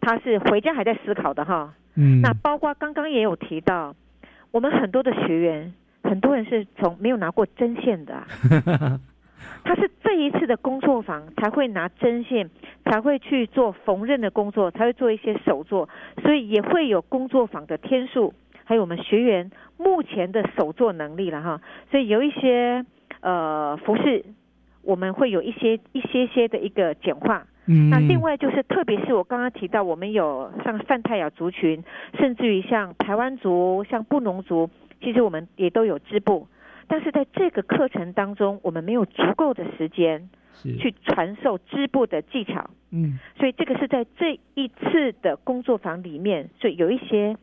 [SPEAKER 13] 他是回家还在思考的哈。
[SPEAKER 1] 嗯，
[SPEAKER 13] 那包括刚刚也有提到，我们很多的学员，很多人是从没有拿过针线的，他是这一次的工作坊才会拿针线，才会去做缝纫的工作，才会做一些手作，所以也会有工作坊的天数，还有我们学员目前的手作能力了哈，所以有一些呃服饰，我们会有一些一些些的一个简化。那另外就是，特别是我刚刚提到，我们有像泛泰雅族群，甚至于像台湾族、像布农族，其实我们也都有织布，但是在这个课程当中，我们没有足够的时间去传授织布的技巧。
[SPEAKER 1] 嗯，
[SPEAKER 13] 所以这个是在这一次的工作坊里面，所以有一些。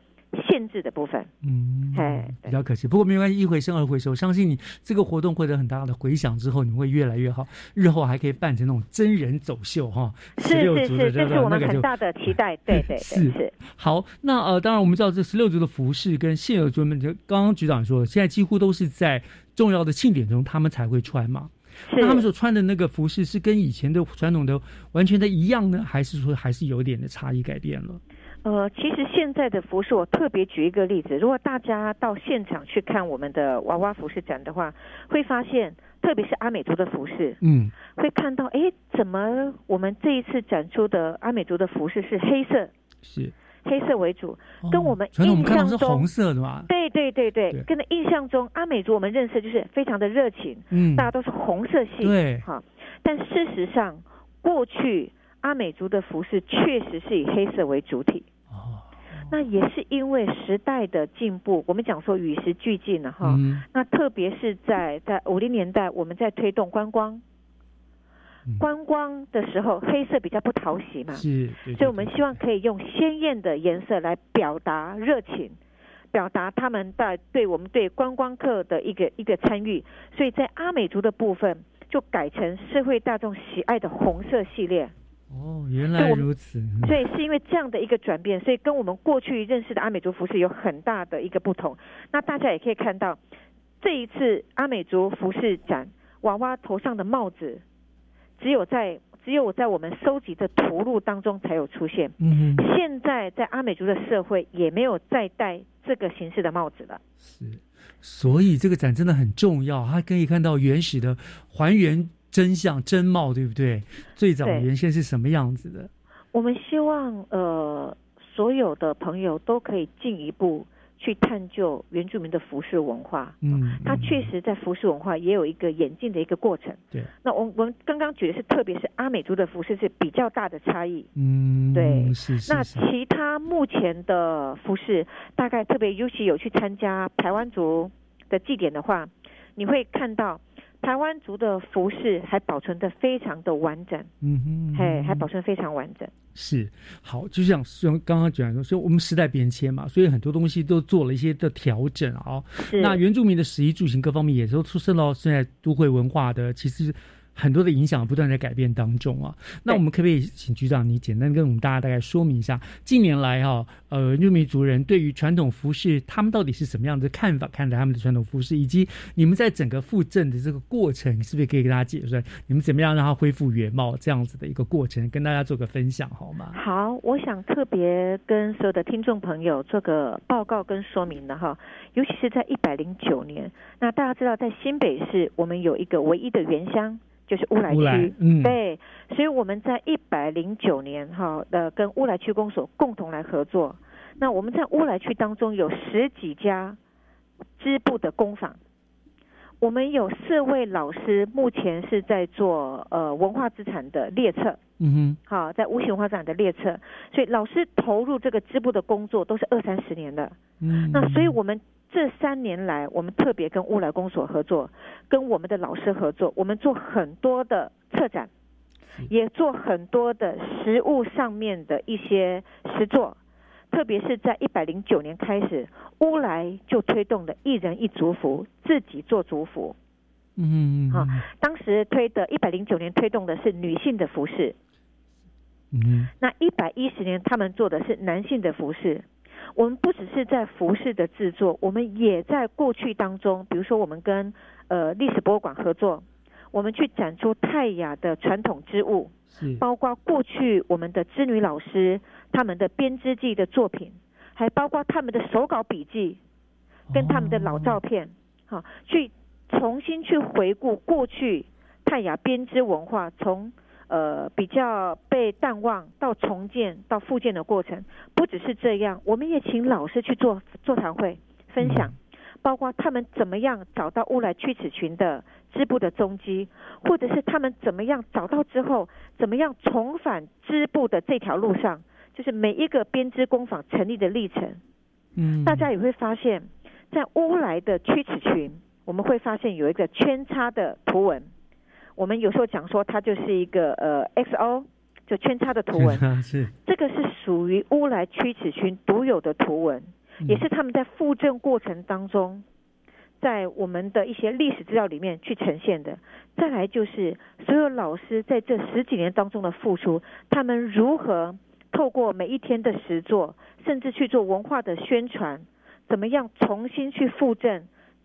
[SPEAKER 13] 限制的部分，
[SPEAKER 1] 嗯，
[SPEAKER 13] 哎，
[SPEAKER 1] 比较可惜。不过没关系，一回生二回熟，相信你这个活动会有很大的回响，之后你会越来越好，日后还可以办成那种真人走秀哈。
[SPEAKER 13] 是是是，这是我们很大的期待。对对
[SPEAKER 1] 是
[SPEAKER 13] 是。
[SPEAKER 1] 好，那呃，当然我们知道这十六族的服饰跟现有族们，就刚刚局长说，现在几乎都是在重要的庆典中他们才会穿嘛。那他们所穿的那个服饰是跟以前的传统的完全的一样呢，还是说还是有点的差异改变了？
[SPEAKER 13] 呃，其实现在的服饰，我特别举一个例子。如果大家到现场去看我们的娃娃服饰展的话，会发现，特别是阿美族的服饰，
[SPEAKER 1] 嗯，
[SPEAKER 13] 会看到，哎，怎么我们这一次展出的阿美族的服饰是黑色？
[SPEAKER 1] 是
[SPEAKER 13] 黑色为主，跟我们
[SPEAKER 1] 印
[SPEAKER 13] 象
[SPEAKER 1] 中红色的嘛？
[SPEAKER 13] 对对对对，跟印象中阿美族我们认识就是非常的热情，
[SPEAKER 1] 嗯，
[SPEAKER 13] 大家都是红色系，
[SPEAKER 1] 对，
[SPEAKER 13] 哈。但事实上，过去阿美族的服饰确实是以黑色为主体。那也是因为时代的进步，我们讲说与时俱进了哈。那特别是在在五零年代，我们在推动观光，观光的时候，黑色比较不讨喜嘛，
[SPEAKER 1] 是，
[SPEAKER 13] 所以我们希望可以用鲜艳的颜色来表达热情，表达他们的对我们对观光客的一个一个参与。所以在阿美族的部分，就改成社会大众喜爱的红色系列。
[SPEAKER 1] 哦，原来如此。
[SPEAKER 13] 所以是因为这样的一个转变，所以跟我们过去认识的阿美族服饰有很大的一个不同。那大家也可以看到，这一次阿美族服饰展，娃娃头上的帽子，只有在只有在我们收集的图录当中才有出现。
[SPEAKER 1] 嗯哼
[SPEAKER 13] 现在在阿美族的社会也没有再戴这个形式的帽子了。
[SPEAKER 1] 是，所以这个展真的很重要，它可以看到原始的还原。真相真貌对不对？最早原先是什么样子的？
[SPEAKER 13] 我们希望呃，所有的朋友都可以进一步去探究原住民的服饰文化。
[SPEAKER 1] 嗯，
[SPEAKER 13] 它确实在服饰文化也有一个演进的一个过程。
[SPEAKER 1] 对，
[SPEAKER 13] 那我我们刚刚举的是，特别是阿美族的服饰是比较大的差异。
[SPEAKER 1] 嗯，
[SPEAKER 13] 对，
[SPEAKER 1] 是是。
[SPEAKER 13] 那其他目前的服饰，大概特别尤其有去参加台湾族的祭典的话，你会看到。台湾族的服饰还保存的非常的完整，
[SPEAKER 1] 嗯哼，
[SPEAKER 13] 嘿，还保存非常完整。
[SPEAKER 1] 是好，就像像刚刚讲说，所以我们时代变迁嘛，所以很多东西都做了一些的调整啊。那原住民的食衣住行各方面也都出生到现在都会文化的，其实。很多的影响不断在改变当中啊，那我们可不可以请局长你简单跟我们大家大概说明一下，近年来哈，呃，原住民族人对于传统服饰，他们到底是什么样的看法？看待他们的传统服饰，以及你们在整个复振的这个过程，是不是可以给大家解释？你们怎么样让它恢复原貌这样子的一个过程，跟大家做个分享好吗？
[SPEAKER 13] 好，我想特别跟所有的听众朋友做个报告跟说明的哈，尤其是在一百零九年，那大家知道在新北市，我们有一个唯一的原乡。就是乌来区，对，所以我们在一百零九年哈的跟乌来区公所共同来合作。那我们在乌来区当中有十几家织布的工坊，我们有四位老师目前是在做呃文化资产的列册，
[SPEAKER 1] 嗯哼，
[SPEAKER 13] 好，在无形文化资产的列册，所以老师投入这个织布的工作都是二三十年的，
[SPEAKER 1] 嗯，
[SPEAKER 13] 那所以我们。这三年来，我们特别跟乌来公所合作，跟我们的老师合作，我们做很多的策展，也做很多的实物上面的一些实作，特别是在一百零九年开始，乌来就推动了一人一族服，自己做族服。
[SPEAKER 1] 嗯，
[SPEAKER 13] 好，当时推的一百零九年推动的是女性的服饰，
[SPEAKER 1] 嗯，
[SPEAKER 13] 那一百一十年他们做的是男性的服饰。我们不只是在服饰的制作，我们也在过去当中，比如说我们跟呃历史博物馆合作，我们去展出泰雅的传统织物，包括过去我们的织女老师他们的编织技的作品，还包括他们的手稿笔记，跟他们的老照片，好，去重新去回顾过去泰雅编织文化从。呃，比较被淡忘到重建到复建的过程，不只是这样，我们也请老师去做座谈会分享，包括他们怎么样找到乌来屈尺群的织布的踪迹，或者是他们怎么样找到之后，怎么样重返织布的这条路上，就是每一个编织工坊成立的历程。
[SPEAKER 1] 嗯，
[SPEAKER 13] 大家也会发现，在乌来的屈尺群，我们会发现有一个圈叉的图文。我们有时候讲说，它就是一个呃 XO，就圈叉的图文。
[SPEAKER 1] 是。
[SPEAKER 13] 这个是属于乌来屈尺群独有的图文，也是他们在复正过程当中，在我们的一些历史资料里面去呈现的。再来就是所有老师在这十几年当中的付出，他们如何透过每一天的实作，甚至去做文化的宣传，怎么样重新去复正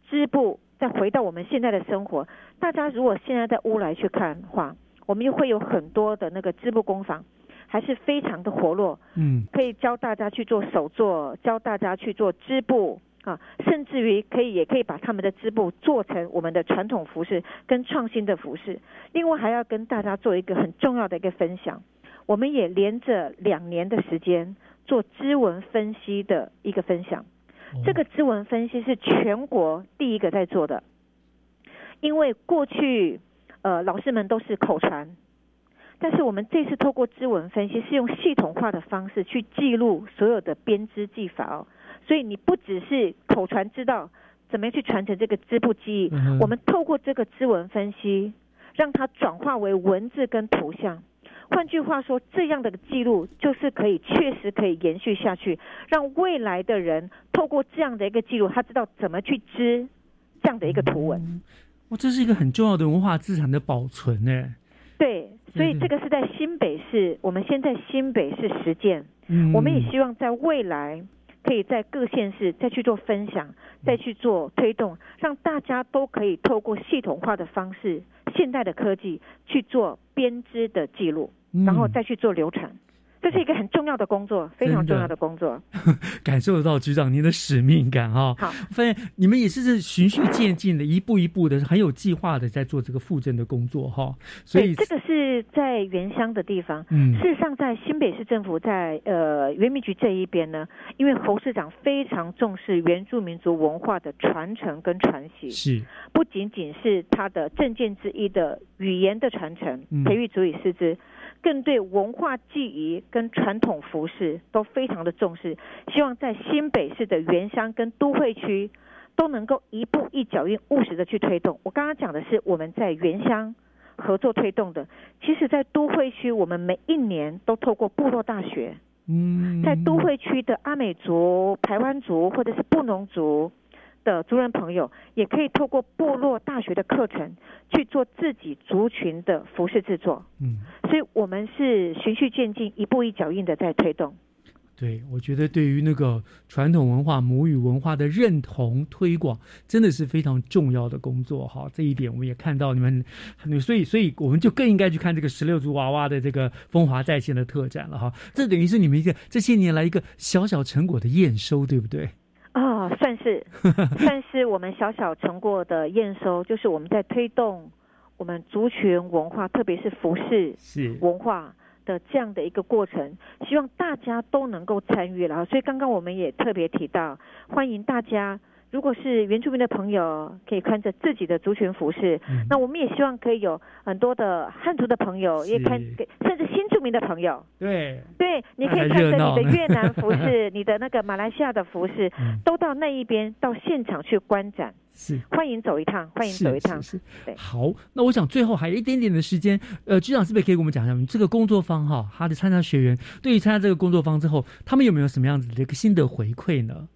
[SPEAKER 13] 织布。再回到我们现在的生活，大家如果现在在乌来去看的话，我们又会有很多的那个织布工坊，还是非常的活络。
[SPEAKER 1] 嗯，
[SPEAKER 13] 可以教大家去做手作，教大家去做织布啊，甚至于可以也可以把他们的织布做成我们的传统服饰跟创新的服饰。另外还要跟大家做一个很重要的一个分享，我们也连着两年的时间做织纹分析的一个分享。这个织纹分析是全国第一个在做的，因为过去呃老师们都是口传，但是我们这次透过织纹分析是用系统化的方式去记录所有的编织技法哦，所以你不只是口传知道怎么样去传承这个织布技艺，我们透过这个织纹分析，让它转化为文字跟图像。换句话说，这样的记录就是可以确实可以延续下去，让未来的人透过这样的一个记录，他知道怎么去织这样的一个图文。
[SPEAKER 1] 哇，这是一个很重要的文化资产的保存呢。
[SPEAKER 13] 对，所以这个是在新北市，我们先在新北市实践，
[SPEAKER 1] 嗯，
[SPEAKER 13] 我们也希望在未来可以在各县市再去做分享，再去做推动，让大家都可以透过系统化的方式、现代的科技去做编织的记录。然后再去做流程，这是一个很重要的工作，非常重要的工作。
[SPEAKER 1] 感受得到局长您的使命感哈。
[SPEAKER 13] 好，
[SPEAKER 1] 发现你们也是循序渐进的，一步一步的，很有计划的在做这个复振的工作哈。所以
[SPEAKER 13] 这个是在原乡的地方。
[SPEAKER 1] 嗯，
[SPEAKER 13] 事实上，在新北市政府在呃原民局这一边呢，因为侯市长非常重视原住民族文化的传承跟传习，
[SPEAKER 1] 是
[SPEAKER 13] 不仅仅是他的证件之一的语言的传承，培育足以师资。更对文化记忆跟传统服饰都非常的重视，希望在新北市的原乡跟都会区都能够一步一脚印务实的去推动。我刚刚讲的是我们在原乡合作推动的，其实在都会区，我们每一年都透过部落大学，
[SPEAKER 1] 嗯，
[SPEAKER 13] 在都会区的阿美族、排湾族或者是布农族的族人朋友，也可以透过部落大学的课程去做自己族群的服饰制作。
[SPEAKER 1] 嗯，
[SPEAKER 13] 所以我们是循序渐进、一步一脚印的在推动。
[SPEAKER 1] 对，我觉得对于那个传统文化、母语文化的认同推广，真的是非常重要的工作哈。这一点我们也看到你们，所以，所以我们就更应该去看这个十六族娃娃的这个风华在线的特展了哈。这等于是你们一个这些年来一个小小成果的验收，对不对？
[SPEAKER 13] 啊、算是算是我们小小成果的验收，就是我们在推动我们族群文化，特别是服饰
[SPEAKER 1] 是
[SPEAKER 13] 文化的这样的一个过程，希望大家都能够参与了。所以刚刚我们也特别提到，欢迎大家。如果是原住民的朋友，可以穿着自己的族群服饰。
[SPEAKER 1] 嗯
[SPEAKER 13] 那我们也希望可以有很多的汉族的朋友，也看给甚至新住民的朋友。
[SPEAKER 1] 对，
[SPEAKER 13] 对，你可以
[SPEAKER 1] 那
[SPEAKER 13] 看着你的越南服饰，你的那个马来西亚的服饰，都到那一边到现场去观展。
[SPEAKER 1] 是，
[SPEAKER 13] 欢迎走一趟，欢迎走一趟。
[SPEAKER 1] 是是
[SPEAKER 13] 对，
[SPEAKER 1] 好，那我想最后还有一点点的时间，呃，局长是不是可以给我们讲一下，这个工作坊哈，他的参加学员对于参加这个工作坊之后，他们有没有什么样子的一个心得回馈呢？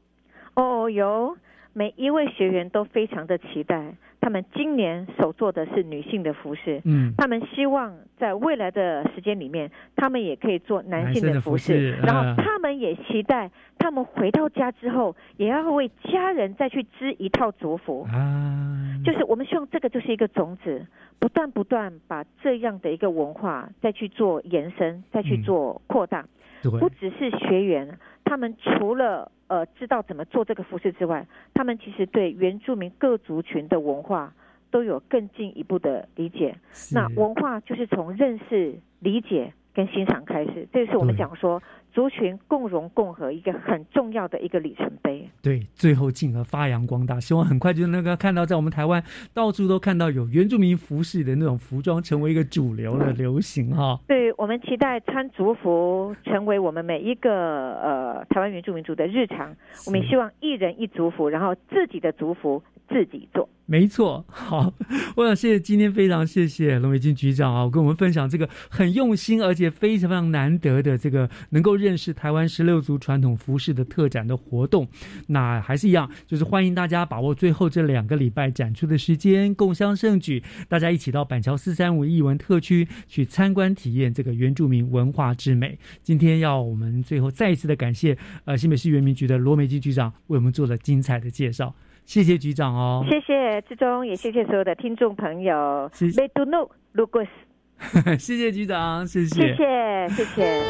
[SPEAKER 13] 哦，有每一位学员都非常的期待，他们今年所做的是女性的服饰，
[SPEAKER 1] 嗯。
[SPEAKER 13] 他们希望在未来的时间里面，他们也可以做男性
[SPEAKER 1] 的服
[SPEAKER 13] 服饰，然后
[SPEAKER 1] 嗯
[SPEAKER 13] 他们也期待他们回到家之后，也要为家人再去织一套族服。
[SPEAKER 1] 啊，
[SPEAKER 13] 就是我们希望这个就是一个种子，不断不断把这样的一个文化再去做延伸，再去做扩大。
[SPEAKER 1] 对
[SPEAKER 13] 不只是学员，他们除了呃知道怎么做这个服饰之外，他们其实对原住民各族群的文化都有更进一步的理解。那文化就是从认识、理解跟欣赏开始，这是我们
[SPEAKER 1] 对。
[SPEAKER 13] 讲说族群共荣共和一个很重要的一个里程碑。
[SPEAKER 1] 对，最后进而发扬光大，希望很快就能够看到，在我们台湾到处都看到有原住民服饰的那种服装成为一个主流的流行哈。
[SPEAKER 13] 对我们期待穿族服成为我们每一个呃台湾原住民族的日常。我们希望一人一族服，然后自己的族服自己做。
[SPEAKER 1] 没错，好，我想谢谢今天非常谢谢龙伟金局长啊，跟我们分享这个很用心而且非常非常难得的这个能够认识台湾十六族传统服饰的特展的活动。那还是一样，就是欢迎大家把握最后这两个礼拜展出的时间，共襄盛举，大家一起到板桥四三五艺文特区去参观体验这个原住民文化之美。今天要我们最后再一次的感谢呃新北市原民局的罗美金局长为我们做了精彩的介绍。谢谢局长哦，
[SPEAKER 13] 谢谢志忠，也谢谢所有的听众朋友。贝杜努卢古斯，
[SPEAKER 1] 谢谢局长，谢
[SPEAKER 13] 谢谢谢谢。